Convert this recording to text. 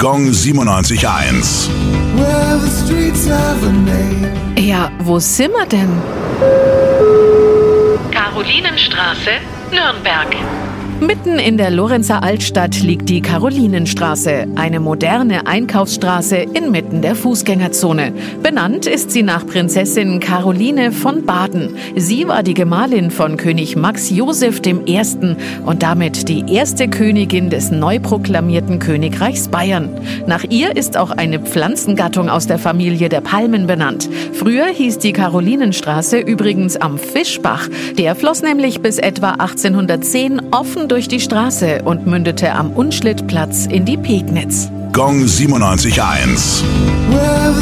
Gong 97.1. Well, the streets have a name. Ja, wo sind wir denn? Karolinenstraße, Nürnberg. Mitten in der Lorenzer Altstadt liegt die Karolinenstraße, eine moderne Einkaufsstraße inmitten der Fußgängerzone. Benannt ist sie nach Prinzessin Caroline von Baden. Sie war die Gemahlin von König Max Joseph I. und damit die erste Königin des neu proklamierten Königreichs Bayern. Nach ihr ist auch eine Pflanzengattung aus der Familie der Palmen benannt. Früher hieß die Karolinenstraße übrigens am Fischbach. Der floss nämlich bis etwa 1810 offen durch die Straße und mündete am Unschlittplatz in die Pegnitz. Gong 97.1. Well,